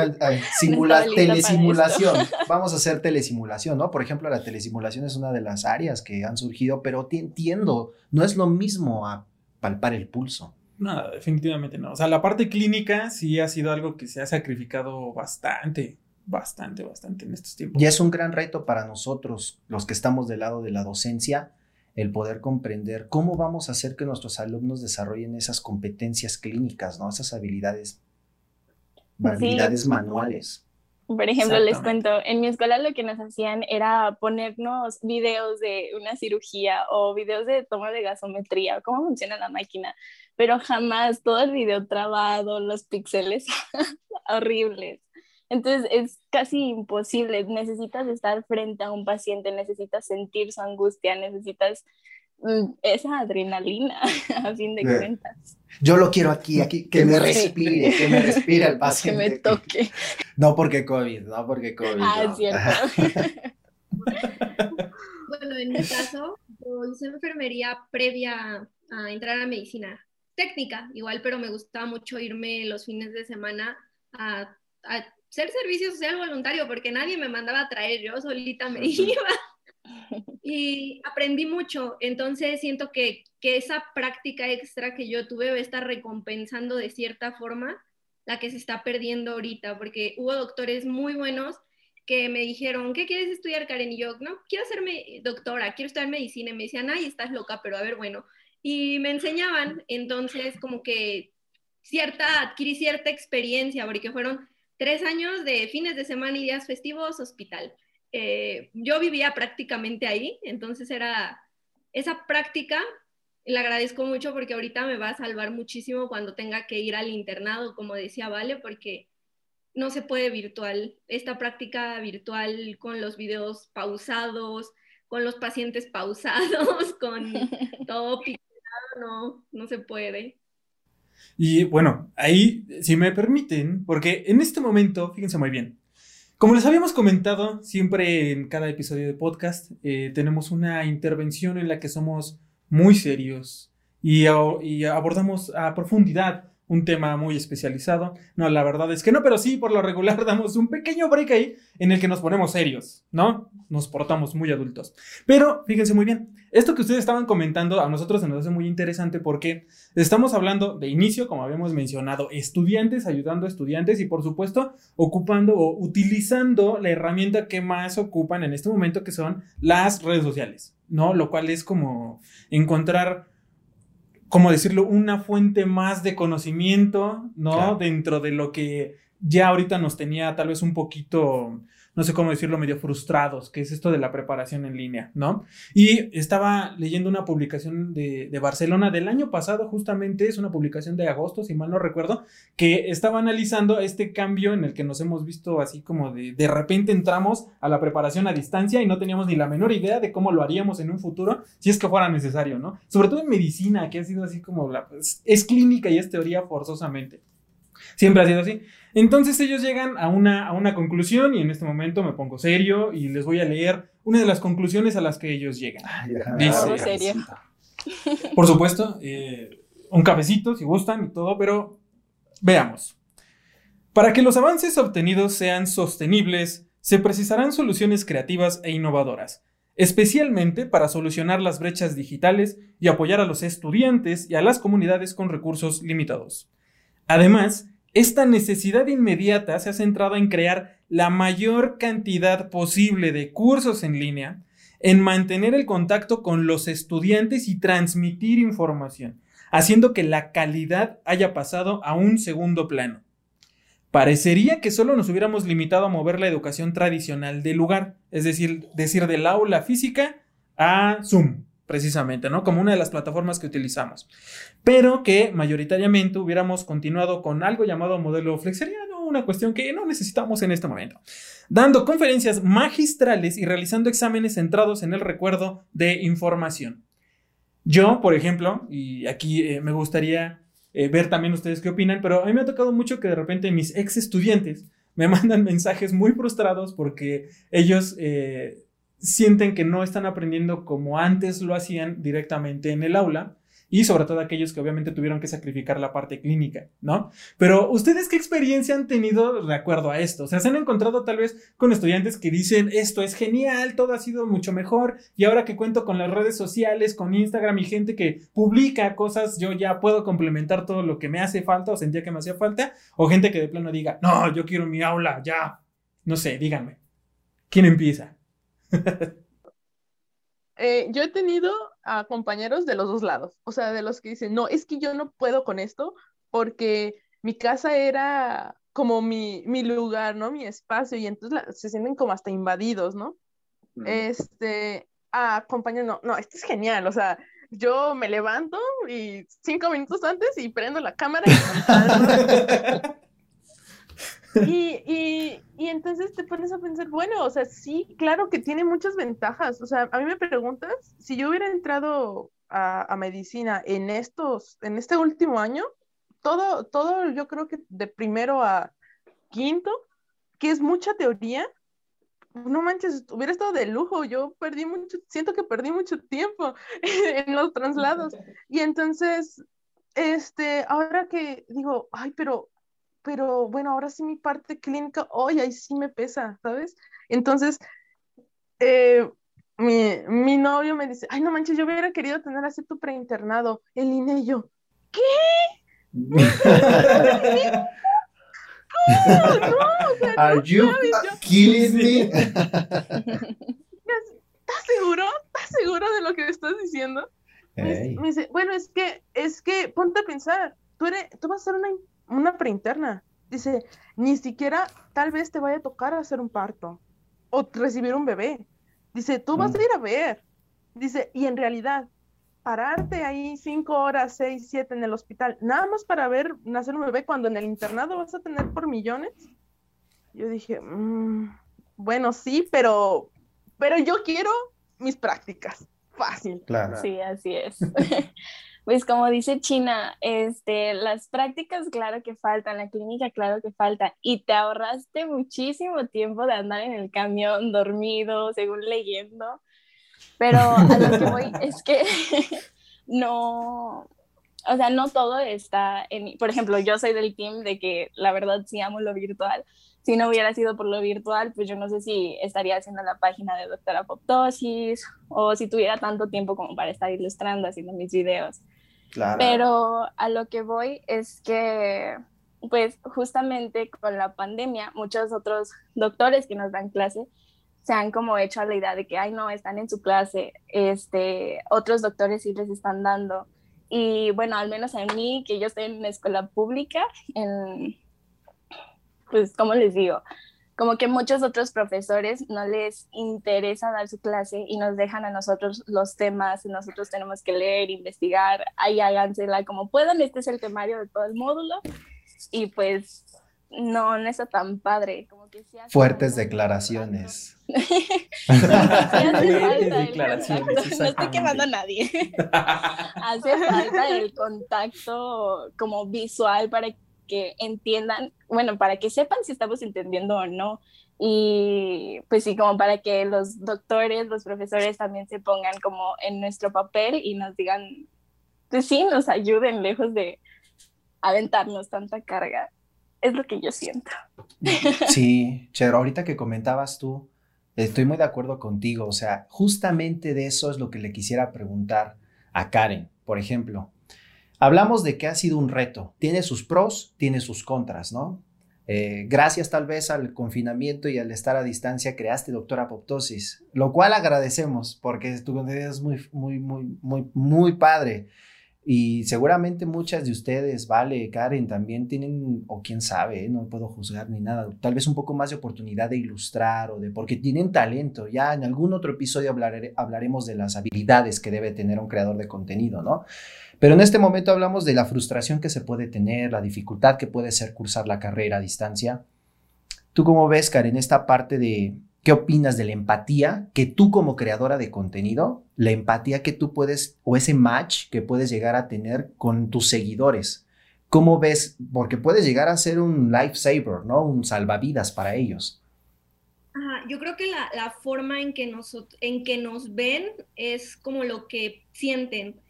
Speaker 1: telesimulación. Vamos a hacer telesimulación, ¿no? Por ejemplo, la telesimulación es una de las áreas que han surgido, pero te entiendo, no es lo mismo a palpar el pulso.
Speaker 2: No, definitivamente no. O sea, la parte clínica sí ha sido algo que se ha sacrificado bastante bastante, bastante en estos tiempos.
Speaker 1: Y es un gran reto para nosotros, los que estamos del lado de la docencia, el poder comprender cómo vamos a hacer que nuestros alumnos desarrollen esas competencias clínicas, ¿no? Esas habilidades, habilidades manuales.
Speaker 4: Por ejemplo, les cuento, en mi escuela lo que nos hacían era ponernos videos de una cirugía o videos de toma de gasometría, cómo funciona la máquina, pero jamás todo el video trabado, los píxeles horribles. Entonces es casi imposible, necesitas estar frente a un paciente, necesitas sentir su angustia, necesitas mm, esa adrenalina, a fin de cuentas.
Speaker 1: Yo lo quiero aquí, aquí, que me respire, que me respire el paciente.
Speaker 4: Que me toque.
Speaker 1: No porque COVID, no porque COVID.
Speaker 4: Ah, es cierto.
Speaker 5: bueno, en mi caso, yo hice enfermería previa a entrar a medicina técnica, igual, pero me gustaba mucho irme los fines de semana a, a ser servicio social voluntario, porque nadie me mandaba a traer, yo solita me iba. Y aprendí mucho, entonces siento que, que esa práctica extra que yo tuve va a estar recompensando de cierta forma la que se está perdiendo ahorita, porque hubo doctores muy buenos que me dijeron, ¿qué quieres estudiar, Karen? Y yo, no, quiero hacerme doctora, quiero estudiar medicina. Y me decían, ay, estás loca, pero a ver, bueno. Y me enseñaban, entonces como que cierta, adquirí cierta experiencia, porque fueron tres años de fines de semana y días festivos, hospital. Eh, yo vivía prácticamente ahí, entonces era esa práctica le agradezco mucho porque ahorita me va a salvar muchísimo cuando tenga que ir al internado, como decía Vale, porque no se puede virtual. Esta práctica virtual con los videos pausados, con los pacientes pausados, con todo picado, no, no se puede.
Speaker 2: Y bueno, ahí, si me permiten, porque en este momento, fíjense muy bien, como les habíamos comentado, siempre en cada episodio de podcast eh, tenemos una intervención en la que somos muy serios y, y abordamos a profundidad un tema muy especializado. No, la verdad es que no, pero sí, por lo regular damos un pequeño break ahí en el que nos ponemos serios, ¿no? Nos portamos muy adultos. Pero fíjense muy bien, esto que ustedes estaban comentando a nosotros se nos hace muy interesante porque estamos hablando de inicio, como habíamos mencionado, estudiantes ayudando a estudiantes y por supuesto ocupando o utilizando la herramienta que más ocupan en este momento que son las redes sociales, ¿no? Lo cual es como encontrar como decirlo, una fuente más de conocimiento, ¿no? Dentro de lo que ya ahorita nos tenía tal vez un poquito no sé cómo decirlo, medio frustrados, que es esto de la preparación en línea, ¿no? Y estaba leyendo una publicación de, Barcelona del año pasado, justamente, es una publicación de agosto, si mal no recuerdo, que estaba analizando este cambio en el que nos hemos visto así como de, de repente entramos a la preparación a distancia y no teníamos ni la menor idea de cómo lo haríamos en un futuro, si es que fuera necesario, ¿no? Sobre todo en medicina, que ha sido así como la, es clínica y es teoría forzosamente. Siempre ha sido así. Entonces ellos llegan a una, a una conclusión y en este momento me pongo serio y les voy a leer una de las conclusiones a las que ellos llegan. Dice, Por supuesto, eh, un cafecito si gustan y todo, pero veamos. Para que los avances obtenidos sean sostenibles, se precisarán soluciones creativas e innovadoras, especialmente para solucionar las brechas digitales y apoyar a los estudiantes y a las comunidades con recursos limitados. Además, esta necesidad inmediata se ha centrado en crear la mayor cantidad posible de cursos en línea, en mantener el contacto con los estudiantes y transmitir información, haciendo que la calidad haya pasado a un segundo plano. Parecería que solo nos hubiéramos limitado a mover la educación tradicional del lugar, es decir, decir del aula física a Zoom, precisamente, ¿no? Como una de las plataformas que utilizamos. Pero que mayoritariamente hubiéramos continuado con algo llamado modelo flexeriano, una cuestión que no necesitamos en este momento. Dando conferencias magistrales y realizando exámenes centrados en el recuerdo de información. Yo, por ejemplo, y aquí eh, me gustaría eh, ver también ustedes qué opinan, pero a mí me ha tocado mucho que de repente mis ex estudiantes me mandan mensajes muy frustrados porque ellos eh, sienten que no están aprendiendo como antes lo hacían directamente en el aula y sobre todo aquellos que obviamente tuvieron que sacrificar la parte clínica, ¿no? Pero ustedes qué experiencia han tenido de acuerdo a esto? O sea, se han encontrado tal vez con estudiantes que dicen, esto es genial, todo ha sido mucho mejor y ahora que cuento con las redes sociales, con Instagram y gente que publica cosas, yo ya puedo complementar todo lo que me hace falta o sentía que me hacía falta, o gente que de plano diga, no, yo quiero mi aula, ya, no sé, díganme, ¿quién empieza?
Speaker 6: Eh, yo he tenido a compañeros de los dos lados, o sea, de los que dicen, no, es que yo no puedo con esto porque mi casa era como mi, lugar, ¿no? Mi espacio, y entonces se sienten como hasta invadidos, ¿no? Este, a compañeros, no, no, esto es genial, o sea, yo me levanto y cinco minutos antes y prendo la cámara y Y, y, entonces te pones a pensar, bueno, o sea, sí, claro que tiene muchas ventajas. O sea, a mí me preguntas, si yo hubiera entrado a, medicina en estos, en este último año, todo, todo yo creo que de primero a quinto, que es mucha teoría, no manches, hubiera estado de lujo, yo perdí mucho, siento que perdí mucho tiempo en los traslados. Y entonces, este, ahora que digo, ay, pero pero bueno, ahora sí mi parte clínica, hoy ahí sí me pesa, ¿sabes? Entonces, eh, mi, novio me dice, ay, no manches, yo hubiera querido tener así tu preinternado en línea y yo, ¿qué?
Speaker 7: Are you killing me?
Speaker 6: ¿Estás seguro? ¿Estás seguro de lo que estás diciendo? Me, dice, bueno, es que, es que, ponte a pensar, tú, eres, tú vas a ser una una preinterna. Dice, ni siquiera tal vez te vaya a tocar hacer un parto o recibir un bebé. Dice, tú vas a mm. ir a ver. Dice, y en realidad, pararte ahí cinco horas, seis, siete en el hospital, nada más para ver nacer un bebé cuando en el internado vas a tener por millones. Yo dije, mm, bueno, sí, pero, pero yo quiero mis prácticas. Fácil.
Speaker 1: Claro.
Speaker 4: Sí, así es. Pues como dice China, este, las prácticas claro que faltan, la clínica claro que falta, y te ahorraste muchísimo tiempo de andar en el camión dormido, según leyendo, pero a lo que voy es que no, o sea, no todo está en, por ejemplo, yo soy del team de que la verdad sí amo lo virtual, si no hubiera sido por lo virtual, pues yo no sé si estaría haciendo la página de Doctora Apoptosis o si tuviera tanto tiempo como para estar ilustrando, haciendo mis videos. Pero a lo que voy es que, pues justamente con la pandemia, muchos otros doctores que nos dan clase se han como hecho a la idea de que, ay, no, están en su clase, este, otros doctores sí les están dando. Y bueno, al menos a mí, que yo estoy en una escuela pública, en, pues, ¿cómo les digo? Como que muchos otros profesores no les interesa dar su clase y nos dejan a nosotros los temas, nosotros tenemos que leer, investigar, ahí hágansela como puedan, este es el temario de todo el módulo y pues no, no está tan padre. Como que
Speaker 1: Fuertes declaraciones.
Speaker 4: declaraciones no estoy quemando a nadie. hace falta el contacto como visual para que entiendan, bueno, para que sepan si estamos entendiendo o no. Y pues sí, como para que los doctores, los profesores también se pongan como en nuestro papel y nos digan, pues sí, nos ayuden lejos de aventarnos tanta carga. Es lo que yo siento.
Speaker 1: Sí, Chero, ahorita que comentabas tú, estoy muy de acuerdo contigo. O sea, justamente de eso es lo que le quisiera preguntar a Karen, por ejemplo. Hablamos de que ha sido un reto. Tiene sus pros, tiene sus contras, ¿no? Eh, gracias tal vez al confinamiento y al estar a distancia creaste doctora Apoptosis, lo cual agradecemos porque tu contenido es muy, muy, muy, muy, muy padre. Y seguramente muchas de ustedes, Vale, Karen, también tienen, o quién sabe, ¿eh? no puedo juzgar ni nada, tal vez un poco más de oportunidad de ilustrar o de, porque tienen talento. Ya en algún otro episodio hablaremos de las habilidades que debe tener un creador de contenido, ¿no? Pero en este momento hablamos de la frustración que se puede tener, la dificultad que puede ser cursar la carrera a distancia. ¿Tú cómo ves, Karen, esta parte de qué opinas de la empatía que tú como creadora de contenido, la empatía que tú puedes o ese match que puedes llegar a tener con tus seguidores? ¿Cómo ves? Porque puedes llegar a ser un lifesaver, ¿no? Un salvavidas para ellos.
Speaker 5: yo creo que la, la forma en que, nos, en que nos ven es como lo que sienten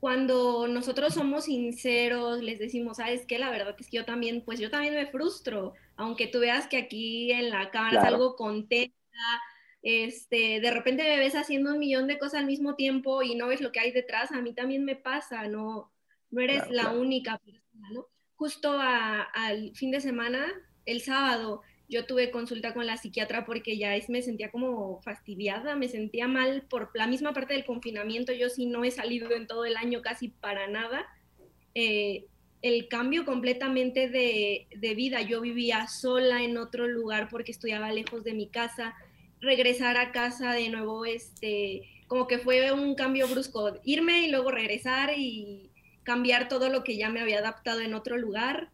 Speaker 5: cuando nosotros somos sinceros, les decimos, sabes qué, la verdad es que yo también, pues yo también me frustro, aunque tú veas que aquí en la cámara salgo contenta, este, de repente me ves haciendo un millón de cosas al mismo tiempo y no ves lo que hay detrás, a mí también me pasa, no, no eres la única persona, ¿no? Justo al fin de semana, el sábado, yo tuve consulta con la psiquiatra porque ya me sentía como fastidiada, me sentía mal por la misma parte del confinamiento, yo sí no he salido en todo el año casi para nada. Eh, el cambio completamente de, de, vida, yo vivía sola en otro lugar porque estudiaba lejos de mi casa, regresar a casa de nuevo, este, como que fue un cambio brusco, irme y luego regresar y cambiar todo lo que ya me había adaptado en otro lugar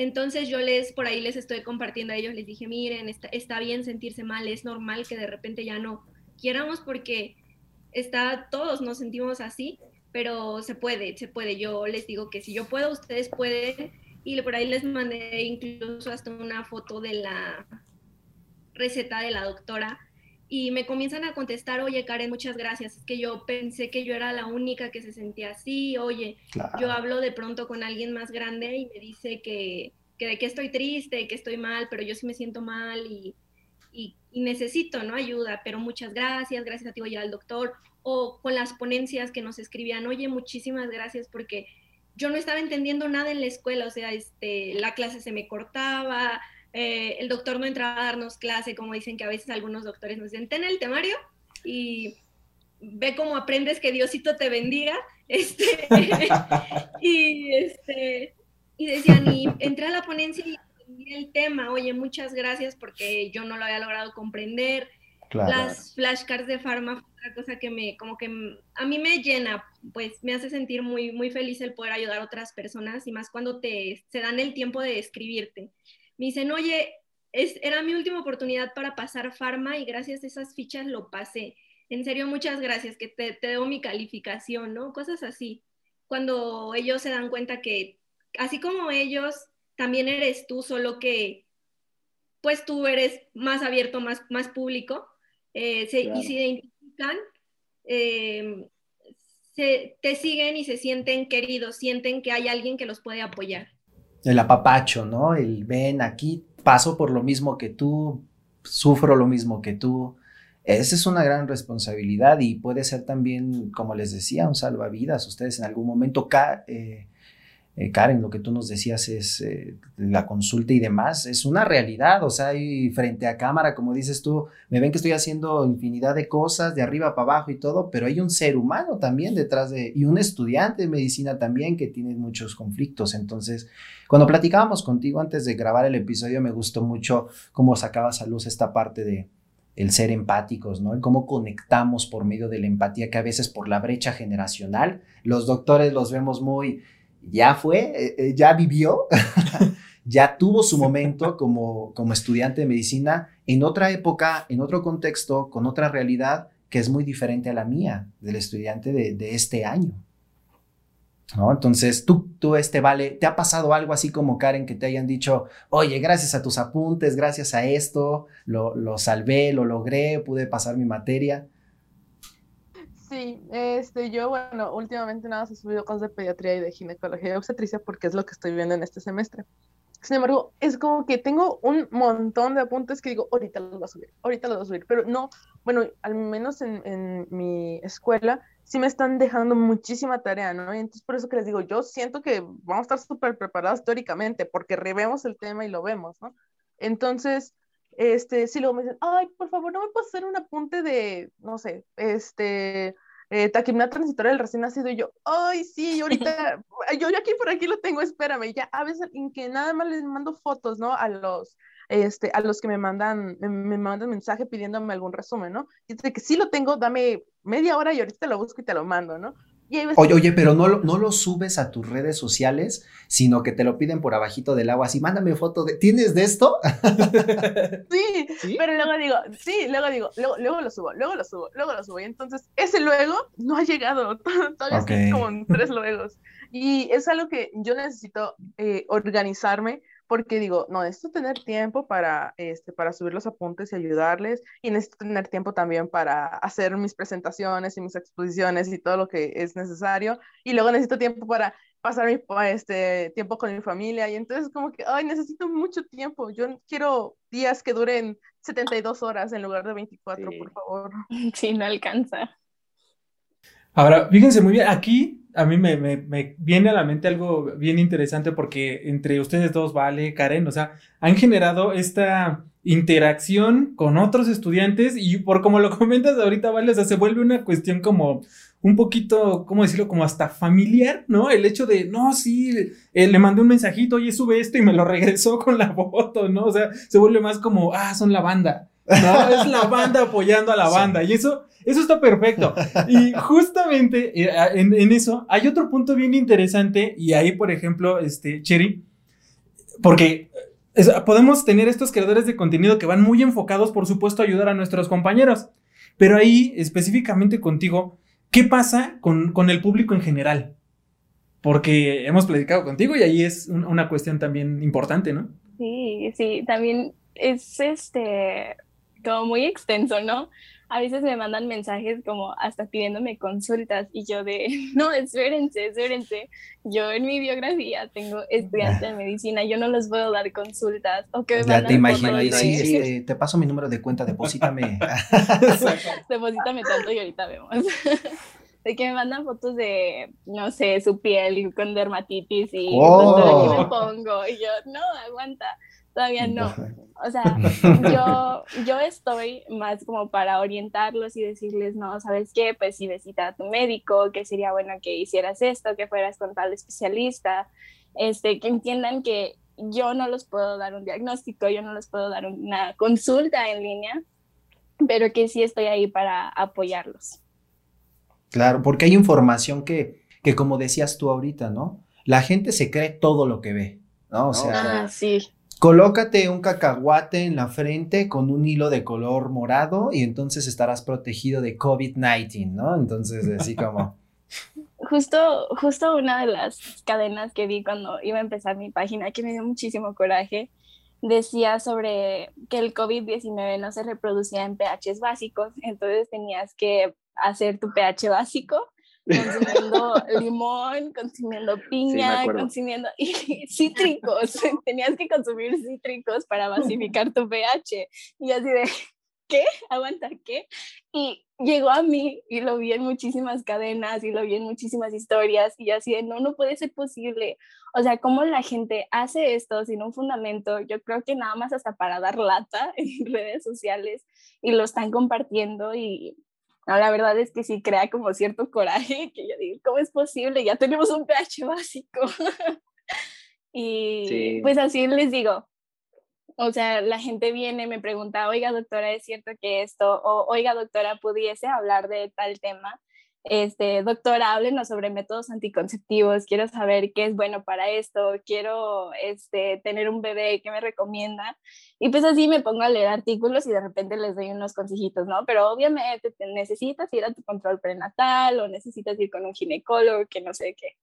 Speaker 5: entonces yo les, por ahí les estoy compartiendo a ellos, les dije, miren, está, bien sentirse mal, es normal que de repente ya no quieramos porque está, todos nos sentimos así, pero se puede, se puede. Yo les digo que si yo puedo, ustedes pueden. Y por ahí les mandé incluso hasta una foto de la receta de la doctora y me comienzan a contestar, oye Karen, muchas gracias, es que yo pensé que yo era la única que se sentía así, oye, yo hablo de pronto con alguien más grande y me dice que, que de que estoy triste, que estoy mal, pero yo sí me siento mal y, y, necesito, ¿no? Ayuda, pero muchas gracias, gracias a ti ir al doctor, o con las ponencias que nos escribían, oye, muchísimas gracias porque yo no estaba entendiendo nada en la escuela, o sea, este, la clase se me cortaba, eh, el doctor no entraba a darnos clase, como dicen que a veces algunos doctores nos dicen, ten el temario y ve cómo aprendes que Diosito te bendiga. Este, y, este, y decían, y entré a la ponencia y entendí el tema, oye, muchas gracias porque yo no lo había logrado comprender. las flashcards de Pharma otra cosa que me, como que a mí me llena, pues me hace sentir muy, muy feliz el poder ayudar a otras personas y más cuando te, se dan el tiempo de escribirte. Me dicen, oye, es, era mi última oportunidad para pasar Pharma y gracias a esas fichas lo pasé. En serio, muchas gracias, que te, te debo mi calificación, ¿no? Cosas así. Cuando ellos se dan cuenta que, así como ellos, también eres tú, solo que pues tú eres más abierto, más, más público, eh, y se identifican, eh, se, te siguen y se sienten queridos, sienten que hay alguien que los puede apoyar.
Speaker 1: El apapacho, ¿no? El ven aquí, paso por lo mismo que tú, sufro lo mismo que tú. Esa es una gran responsabilidad y puede ser también, como les decía, un salvavidas. Ustedes en algún momento eh, eh, Karen, lo que tú nos decías es eh, la consulta y demás, es una realidad, o sea, y frente a cámara, como dices tú, me ven que estoy haciendo infinidad de cosas, de arriba para abajo y todo, pero hay un ser humano también detrás de, y un estudiante de medicina también que tiene muchos conflictos. Entonces, cuando platicábamos contigo antes de grabar el episodio, me gustó mucho cómo sacabas a luz esta parte de, el ser empáticos, ¿no? El cómo conectamos por medio de la empatía, que a veces por la brecha generacional, los doctores los vemos muy ya fue, eh, eh, ya vivió, ya tuvo su momento como, como estudiante de medicina en otra época, en otro contexto, con otra realidad que es muy diferente a la mía, del estudiante de, este año. ¿No? Entonces, tú, tú, este, vale, ¿te ha pasado algo así como Karen que te hayan dicho, oye, gracias a tus apuntes, gracias a esto, lo, lo salvé, lo logré, pude pasar mi materia?
Speaker 6: Sí, este, yo, bueno, últimamente nada más he subido cosas de pediatría y de ginecología y obstetricia porque es lo que estoy viendo en este semestre. Sin embargo, es como que tengo un montón de apuntes que digo, ahorita los voy a subir, ahorita los voy a subir, pero no, bueno, al menos en, en mi escuela sí me están dejando muchísima tarea, ¿no? Y entonces por eso que les digo, yo siento que vamos a estar súper preparados teóricamente porque revemos el tema y lo vemos, ¿no? Entonces, este, si luego me dicen, ay, por favor, no me puedes hacer un apunte de, no sé, este, eh, taquimia transitoria del recién nacido, y yo, ay, sí, ahorita, yo, aquí por aquí lo tengo, espérame, ya a veces en que nada más les mando fotos, ¿no? A los, este, a los que me mandan, me, mandan mensaje pidiéndome algún resumen, ¿no? Y dice que sí lo tengo, dame media hora y ahorita te lo busco y te lo mando, ¿no?
Speaker 1: Oye, oye, pero no lo, no lo subes a tus redes sociales, sino que te lo piden por abajito del agua, así, mándame foto de, ¿tienes de esto?
Speaker 6: sí, pero luego digo, sí, luego digo, luego, luego, lo subo, luego lo subo, luego lo subo, y entonces ese luego no ha llegado, todavía okay. como tres luegos, y es algo que yo necesito eh, organizarme, porque digo, no, necesito tener tiempo para, este, para subir los apuntes y ayudarles, y necesito tener tiempo también para hacer mis presentaciones y mis exposiciones y todo lo que es necesario, y luego necesito tiempo para pasar mi, este, tiempo con mi familia, y entonces como que, ay, necesito mucho tiempo, yo quiero días que duren 72 horas en lugar de 24, por favor.
Speaker 4: Sí, no alcanza.
Speaker 2: Ahora, fíjense muy bien, aquí a mí me, me, viene a la mente algo bien interesante porque entre ustedes dos, Vale, Karen, o sea, han generado esta interacción con otros estudiantes y por como lo comentas ahorita, Vale, o sea, se vuelve una cuestión como un poquito, ¿cómo decirlo? Como hasta familiar, ¿no? El hecho de, no, sí, eh, le mandé un mensajito, oye, sube esto y me lo regresó con la foto, ¿no? O sea, se vuelve más como, ah, son la banda. No, es la banda apoyando a la banda. Y eso, eso está perfecto. Y justamente eh, en, eso hay otro punto bien interesante. Y ahí, por ejemplo, este, Cherry, porque podemos tener estos creadores de contenido que van muy enfocados, por supuesto, a ayudar a nuestros compañeros. Pero ahí, específicamente contigo, ¿qué pasa con, con el público en general? Porque hemos platicado contigo y ahí es una cuestión también importante, ¿no?
Speaker 4: Sí, sí, también es este como muy extenso, ¿no? A veces me mandan mensajes como hasta pidiéndome consultas y yo de, no, espérense, espérense. Yo en mi biografía tengo estudiante de medicina, yo no les puedo dar consultas. O que me
Speaker 1: ya te imagino, ahí sí, este, te paso mi número de cuenta, deposítame.
Speaker 4: deposítame tanto y ahorita vemos. de que me mandan fotos de, no sé, su piel con dermatitis y oh. me pongo. Y yo, no, aguanta todavía no. O sea, yo, yo estoy más como para orientarlos y decirles, no, ¿sabes qué? Pues si visita a tu médico, que sería bueno que hicieras esto, que fueras con tal especialista, este, que entiendan que yo no los puedo dar un diagnóstico, yo no les puedo dar una consulta en línea, pero que sí estoy ahí para apoyarlos.
Speaker 1: Claro, porque hay información que, que como decías tú ahorita, ¿no? La gente se cree todo lo que ve, ¿no? O sea,
Speaker 4: ah, sí.
Speaker 1: Colócate un cacahuate en la frente con un hilo de color morado y entonces estarás protegido de COVID-19, ¿no? Entonces, así como...
Speaker 4: Justo, justo una de las cadenas que vi cuando iba a empezar mi página, que me dio muchísimo coraje, decía sobre que el COVID-19 no se reproducía en pHs básicos, entonces tenías que hacer tu pH básico consumiendo limón, consumiendo piña, consumiendo cítricos. Tenías que consumir cítricos para basificar tu pH. Y así de, ¿qué? Aguanta, ¿qué? Y llegó a mí y lo vi en muchísimas cadenas y lo vi en muchísimas historias y así de, no, no puede ser posible. O sea, ¿cómo la gente hace esto sin un fundamento? Yo creo que nada más hasta para dar lata en redes sociales y lo están compartiendo y no, la verdad es que sí crea como cierto coraje que yo digo, ¿cómo es posible? Ya tenemos un pH básico. y pues así les digo, o sea, la gente viene, me pregunta, oiga doctora, ¿es cierto que esto? O oiga doctora, ¿pudiese hablar de tal tema? Este, doctora, háblenos sobre métodos anticonceptivos, quiero saber qué es bueno para esto, quiero este, tener un bebé, ¿qué me recomienda? Y pues así me pongo a leer artículos y de repente les doy unos consejitos, ¿no? Pero obviamente necesitas ir a tu control prenatal o necesitas ir con un ginecólogo, que no sé qué.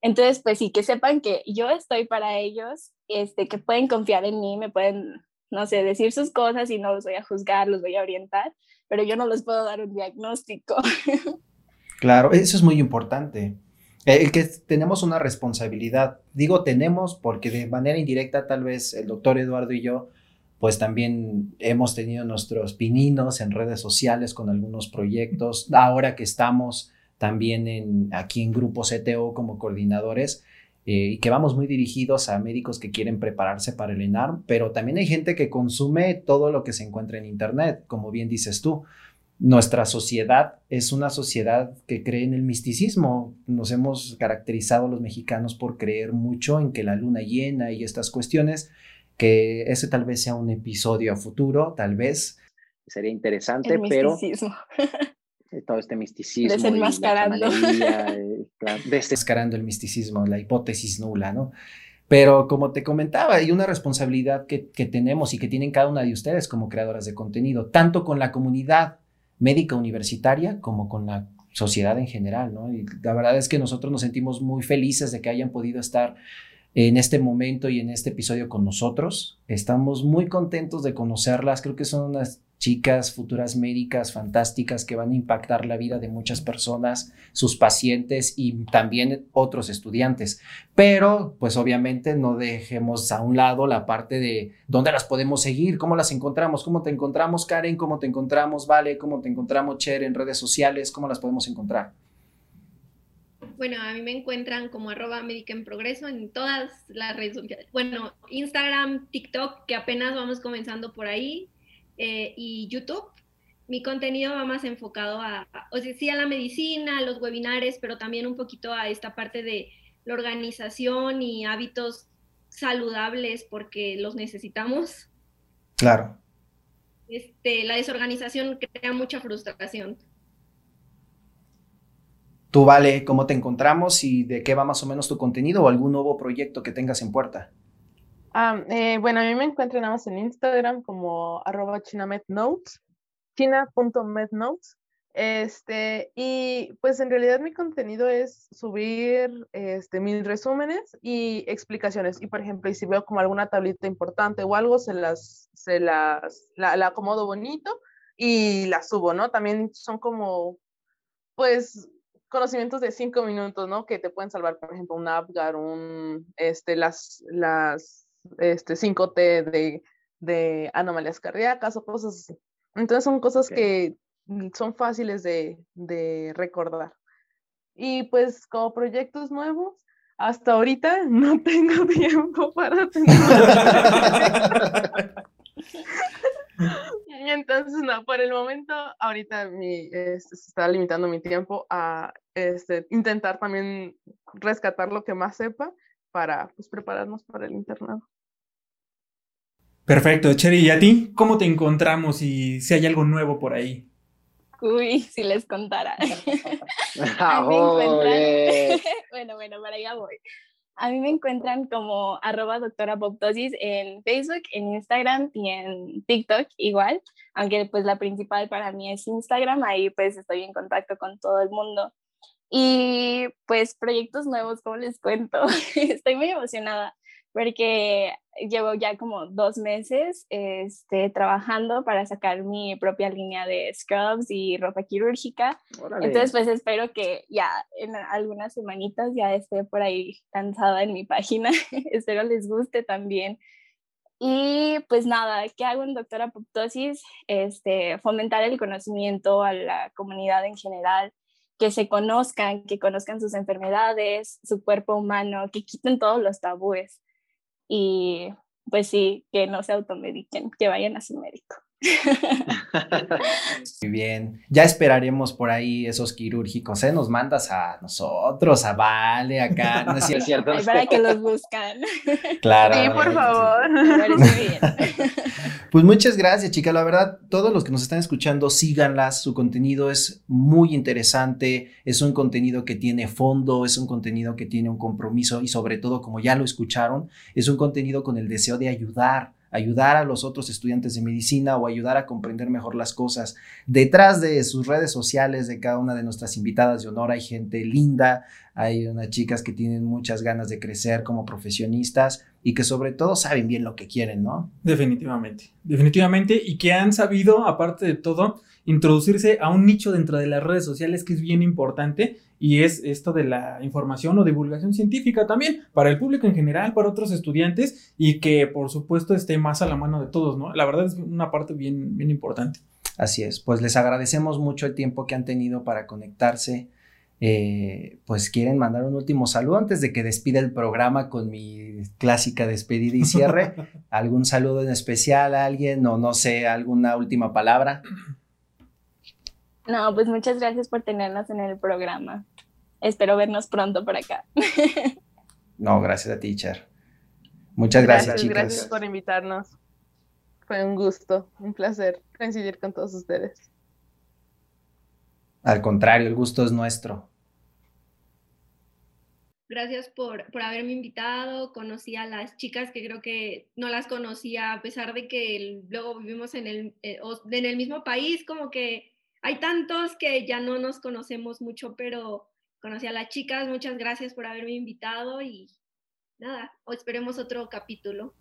Speaker 4: Entonces, pues sí, que sepan que yo estoy para ellos, este, que pueden confiar en mí, me pueden, no sé, decir sus cosas y no los voy a juzgar, los voy a orientar, pero yo no les puedo dar un diagnóstico.
Speaker 1: Claro, eso es muy importante. Eh, el que tenemos una responsabilidad, digo tenemos porque de manera indirecta tal vez el doctor Eduardo y yo, pues también hemos tenido nuestros pininos en redes sociales con algunos proyectos. Ahora que estamos también en, aquí en Grupo CTO como coordinadores eh, y que vamos muy dirigidos a médicos que quieren prepararse para el ENARM, pero también hay gente que consume todo lo que se encuentra en Internet, como bien dices tú. Nuestra sociedad es una sociedad que cree en el misticismo. Nos hemos caracterizado los mexicanos por creer mucho en que la luna llena y estas cuestiones, que ese tal vez sea un episodio a futuro, tal vez.
Speaker 8: Sería interesante, el pero Eh, todo este misticismo.
Speaker 4: Desenmascarando.
Speaker 1: Eh, Desenmascarando el misticismo, la hipótesis nula, ¿no? Pero como te comentaba, hay una responsabilidad que, que, tenemos y que tienen cada una de ustedes como creadoras de contenido, tanto con la comunidad médica universitaria como con la sociedad en general, ¿no? Y la verdad es que nosotros nos sentimos muy felices de que hayan podido estar en este momento y en este episodio con nosotros. Estamos muy contentos de conocerlas, creo que son unas chicas, futuras médicas fantásticas que van a impactar la vida de muchas personas, sus pacientes y también otros estudiantes. Pero, pues obviamente no dejemos a un lado la parte de dónde las podemos seguir, cómo las encontramos, cómo te encontramos Karen, cómo te encontramos Vale, cómo te encontramos Cher en redes sociales, cómo las podemos encontrar.
Speaker 5: Bueno, a mí me encuentran como arroba médica en progreso en todas las redes sociales. Bueno, Instagram, TikTok, que apenas vamos comenzando por ahí, eh, y YouTube. Mi contenido va más enfocado a, o sea, sí a la medicina, a los webinares, pero también un poquito a esta parte de la organización y hábitos saludables porque los necesitamos.
Speaker 1: Claro.
Speaker 5: Este, la desorganización crea mucha frustración.
Speaker 1: Tú, Vale, ¿cómo te encontramos y de qué va más o menos tu contenido o algún nuevo proyecto que tengas en puerta?
Speaker 6: Ah, eh, bueno, a mí me encuentran nada más en Instagram como arroba chinamednotes, china.mednotes. Este, y pues en realidad mi contenido es subir este, mis resúmenes y explicaciones. Y por ejemplo, y si veo como alguna tablita importante o algo, se las, se las, la, acomodo bonito y la subo, ¿no? También son como, pues, conocimientos de cinco minutos, ¿no? Que te pueden salvar, por ejemplo, un Apgar, un, este, las, las este, 5T de, de anomalías cardíacas o cosas así. Entonces son cosas que son fáciles de, de recordar. Y pues como proyectos nuevos, hasta ahorita no tengo tiempo para tener. Entonces, no, por el momento, ahorita mi, este, se está limitando mi tiempo a este, intentar también rescatar lo que más sepa para pues, prepararnos para el internado.
Speaker 2: Perfecto, Cheri, ¿y a ti? ¿Cómo te encontramos y si hay algo nuevo por ahí?
Speaker 4: Uy, si les contara.
Speaker 8: Ah,
Speaker 4: bueno, bueno, para allá voy. A mí me encuentran como arroba doctora en Facebook, en Instagram y en TikTok igual, aunque pues la principal para mí es Instagram, ahí pues estoy en contacto con todo el mundo. Y pues proyectos nuevos, como les cuento, estoy muy emocionada porque llevo ya como dos meses este, trabajando para sacar mi propia línea de scrubs y ropa quirúrgica. Entonces, pues espero que ya en algunas semanitas ya esté por ahí lanzada en mi página. espero les guste también. Y pues nada, ¿qué hago en Doctora Apoptosis? Este, fomentar el conocimiento a la comunidad en general, que se conozcan, que conozcan sus enfermedades, su cuerpo humano, que quiten todos los tabúes y pues sí, que no se automediquen, que vayan a su médico.
Speaker 1: Muy bien, ya esperaremos por ahí esos quirúrgicos, ¿eh? Nos mandas a nosotros, a Vale, acá, ¿no es cierto?
Speaker 4: para que los buscan.
Speaker 1: Claro.
Speaker 6: Sí, por favor.
Speaker 1: Pues muchas gracias, chica. La verdad, todos los que nos están escuchando, síganlas. Su contenido es muy interesante. Es un contenido que tiene fondo, es un contenido que tiene un compromiso y sobre todo, como ya lo escucharon, es un contenido con el deseo de ayudar ayudar a los otros estudiantes de medicina o ayudar a comprender mejor las cosas. Detrás de sus redes sociales de cada una de nuestras invitadas de honor hay gente linda, hay unas chicas que tienen muchas ganas de crecer como profesionistas y que sobre todo saben bien lo que quieren, ¿no?
Speaker 2: Definitivamente, definitivamente y que han sabido, aparte de todo, introducirse a un nicho dentro de las redes sociales que es bien importante y es esto de la información o divulgación científica también para el público en general, para otros estudiantes y que por supuesto esté más a la mano de todos, ¿no? La verdad es una parte bien, bien importante.
Speaker 1: Así es, pues les agradecemos mucho el tiempo que han tenido para conectarse. Eh, pues quieren mandar un último saludo antes de que despida el programa con mi clásica despedida y cierre. ¿Algún saludo en especial a alguien o no sé, alguna última palabra?
Speaker 4: No, pues muchas gracias por tenernos en el programa. Espero vernos pronto por acá.
Speaker 1: no, gracias a ti, Cher. Muchas gracias, gracias chicas.
Speaker 6: Gracias por invitarnos. Fue un gusto, un placer coincidir con todos ustedes.
Speaker 1: Al contrario, el gusto es nuestro.
Speaker 5: Gracias por, por haberme invitado. Conocí a las chicas que creo que no las conocía, a pesar de que luego vivimos en el, eh, en el mismo país, como que hay tantos que ya no nos conocemos mucho, pero conocí a las chicas. Muchas gracias por haberme invitado y nada, o esperemos otro capítulo.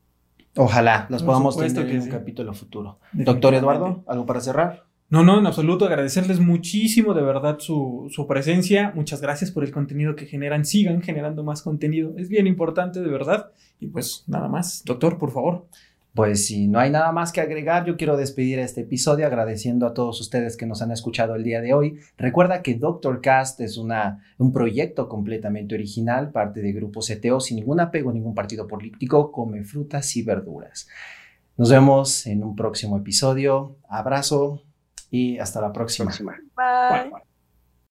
Speaker 1: Ojalá los podamos tener en un capítulo futuro. Doctor Eduardo, ¿algo para cerrar?
Speaker 2: No, no, en absoluto. Agradecerles muchísimo de verdad su, su, presencia. Muchas gracias por el contenido que generan. Sigan generando más contenido. Es bien importante, de verdad. Y pues nada más. Doctor, por favor.
Speaker 1: Pues si no hay nada más que agregar, yo quiero despedir este episodio agradeciendo a todos ustedes que nos han escuchado el día de hoy. Recuerda que Doctor Cast es una, un proyecto completamente original, parte de Grupo CTO, sin ningún apego a ningún partido político, come frutas y verduras. Nos vemos en un próximo episodio. Abrazo y hasta la próxima.
Speaker 6: Bye.